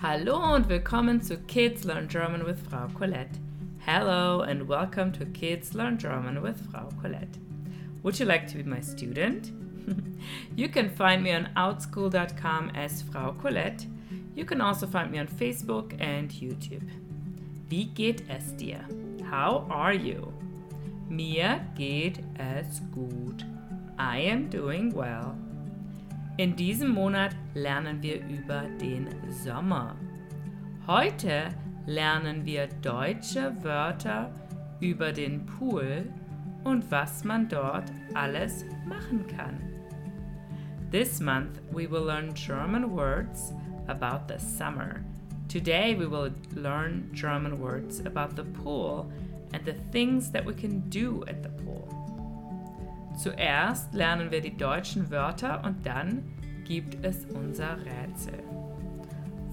Hallo und willkommen zu Kids Learn German with Frau Colette. Hello and welcome to Kids Learn German with Frau Colette. Would you like to be my student? you can find me on outschool.com as Frau Colette. You can also find me on Facebook and YouTube. Wie geht es dir? How are you? Mir geht es gut. I am doing well. In diesem Monat lernen wir über den Sommer. Heute lernen wir deutsche Wörter über den Pool und was man dort alles machen kann. This month we will learn German words about the summer. Today we will learn German words about the pool and the things that we can do at the pool. Zuerst lernen wir die deutschen Wörter und dann gibt es unser Rätsel.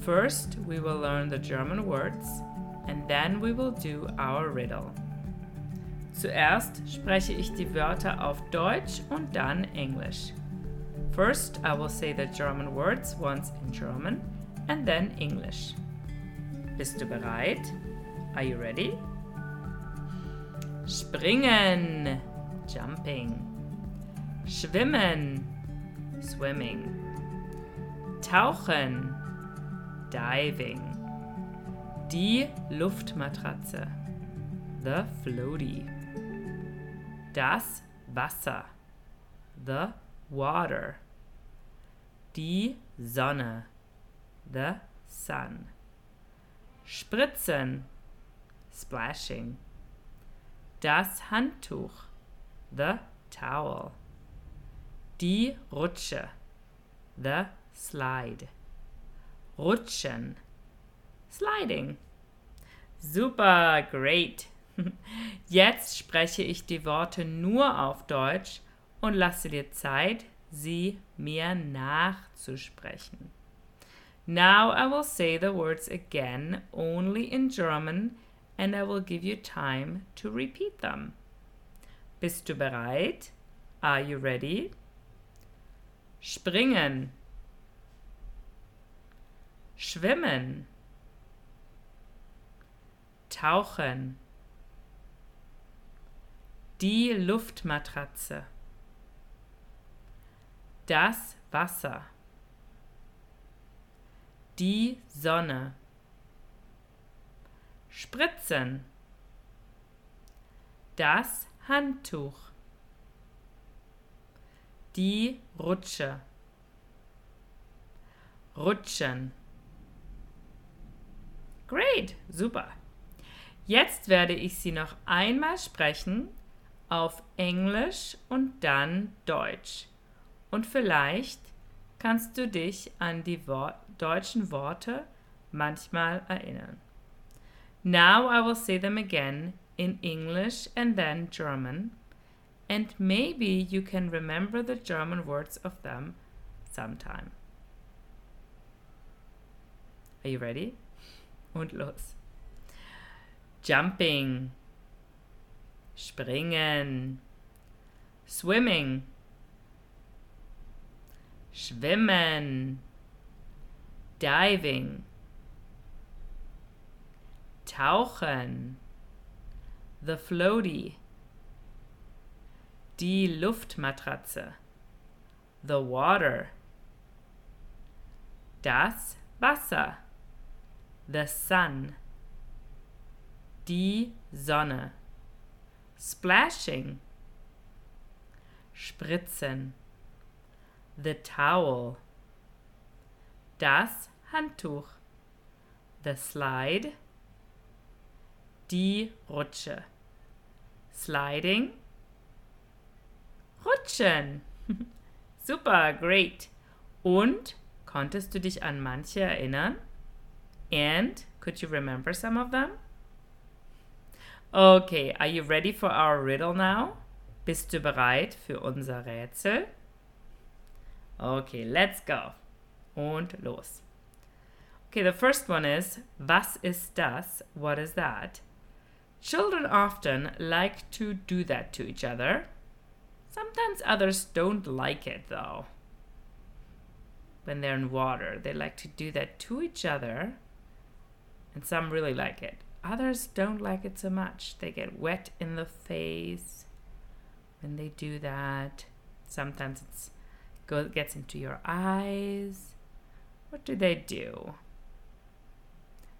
First, we will learn the German words and then we will do our riddle. Zuerst spreche ich die Wörter auf Deutsch und dann Englisch. First, I will say the German words once in German and then English. Bist du bereit? Are you ready? Springen, jumping. Schwimmen, swimming. Tauchen, diving. Die Luftmatratze, the floaty. Das Wasser, the water. Die Sonne, the sun. Spritzen, splashing. Das Handtuch, the towel. Die Rutsche. The slide. Rutschen. Sliding. Super, great. Jetzt spreche ich die Worte nur auf Deutsch und lasse dir Zeit, sie mir nachzusprechen. Now I will say the words again only in German and I will give you time to repeat them. Bist du bereit? Are you ready? Springen, schwimmen, tauchen, die Luftmatratze, das Wasser, die Sonne, spritzen, das Handtuch, die Rutsche. Rutschen. Great, super. Jetzt werde ich sie noch einmal sprechen auf Englisch und dann Deutsch. Und vielleicht kannst du dich an die Wor deutschen Worte manchmal erinnern. Now I will say them again in English and then German and maybe you can remember the German words of them sometime. Are you ready? Und los. Jumping. Springen. Swimming. Schwimmen. Diving. Tauchen. The floaty Die Luftmatratze. The water. Das Wasser. The sun. Die Sonne. Splashing. Spritzen. The towel. Das Handtuch. The slide. Die Rutsche. Sliding Super, great. Und konntest du dich an manche erinnern? And could you remember some of them? Okay, are you ready for our riddle now? Bist du bereit für unser Rätsel? Okay, let's go. Und los. Okay, the first one is Was ist das? What is that? Children often like to do that to each other. Sometimes others don't like it though. when they're in water. They like to do that to each other, and some really like it. Others don't like it so much. They get wet in the face when they do that. Sometimes it's go gets into your eyes. What do they do?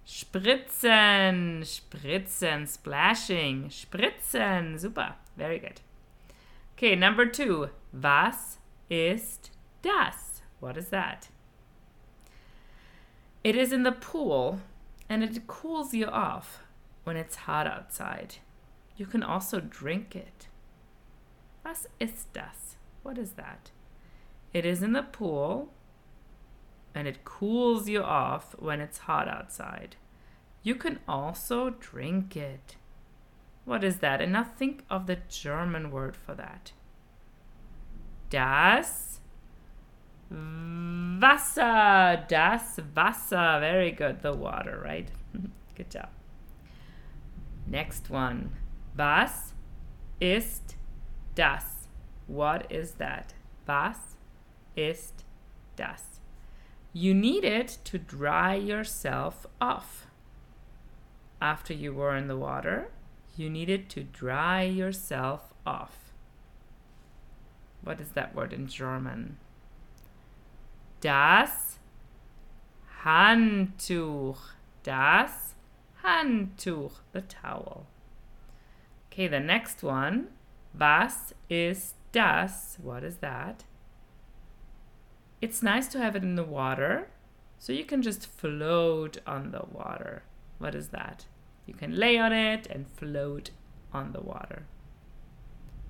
Spritzen, spritzen, splashing, spritzen. Super, very good. Okay, number two. Was ist das? What is that? It is in the pool and it cools you off when it's hot outside. You can also drink it. Was ist das? What is that? It is in the pool and it cools you off when it's hot outside. You can also drink it. What is that? And now think of the German word for that. Das Wasser. Das Wasser. Very good. The water, right? good job. Next one. Was ist das? What is that? Was ist das? You need it to dry yourself off. After you were in the water, you needed to dry yourself off. What is that word in German? Das Handtuch. Das Handtuch. The towel. Okay, the next one. Was ist das? What is that? It's nice to have it in the water, so you can just float on the water. What is that? You can lay on it and float on the water.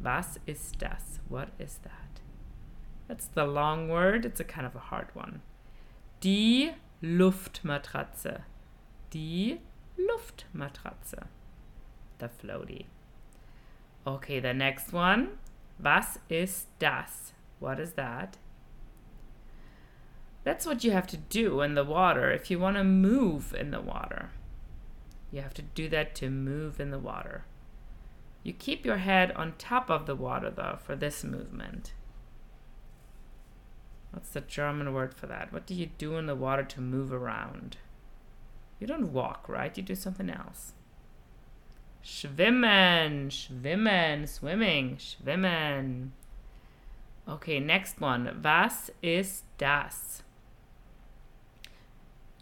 Was ist das? What is that? That's the long word. It's a kind of a hard one. Die Luftmatratze. Die Luftmatratze. The floaty. Okay, the next one. Was ist das? What is that? That's what you have to do in the water if you want to move in the water. You have to do that to move in the water. You keep your head on top of the water though for this movement. What's the German word for that? What do you do in the water to move around? You don't walk, right? You do something else. Schwimmen, schwimmen, swimming, schwimmen. Okay, next one. Was ist das?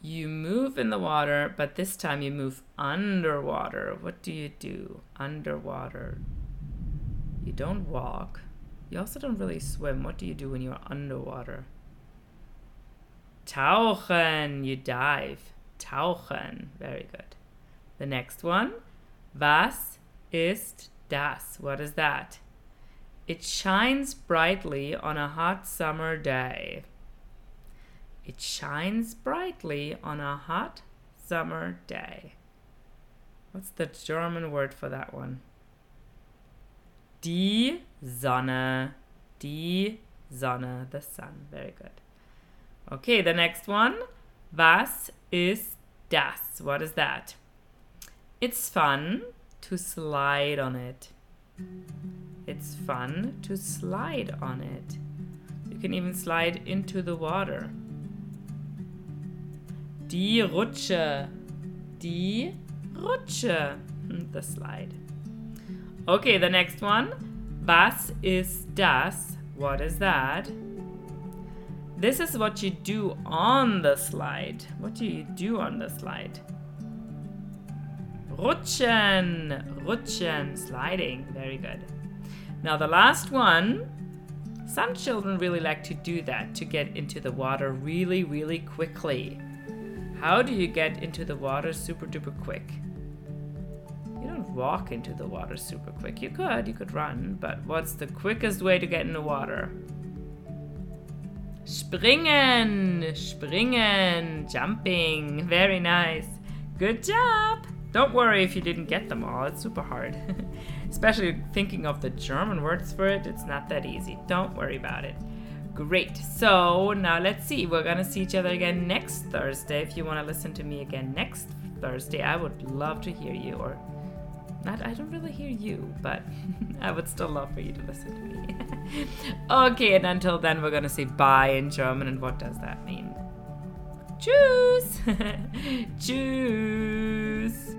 You move in the water, but this time you move underwater. What do you do underwater? You don't walk. You also don't really swim. What do you do when you're underwater? Tauchen. You dive. Tauchen. Very good. The next one. Was ist das? What is that? It shines brightly on a hot summer day. It shines brightly on a hot summer day. What's the German word for that one? Die Sonne. Die Sonne, the sun. Very good. Okay, the next one. Was ist das? What is that? It's fun to slide on it. It's fun to slide on it. You can even slide into the water. Die Rutsche. Die Rutsche. Hm, the slide. Okay, the next one. Was ist das? What is that? This is what you do on the slide. What do you do on the slide? Rutschen. Rutschen. Sliding. Very good. Now, the last one. Some children really like to do that to get into the water really, really quickly. How do you get into the water super duper quick? You don't walk into the water super quick. You could, you could run, but what's the quickest way to get in the water? Springen, springen, jumping. Very nice. Good job. Don't worry if you didn't get them all. It's super hard. Especially thinking of the German words for it, it's not that easy. Don't worry about it. Great. So now let's see. We're going to see each other again next Thursday. If you want to listen to me again next Thursday, I would love to hear you or Not, I don't really hear you, but I would still love for you to listen to me. okay, and until then, we're gonna say bye in German, and what does that mean? Tschüss! Tschüss!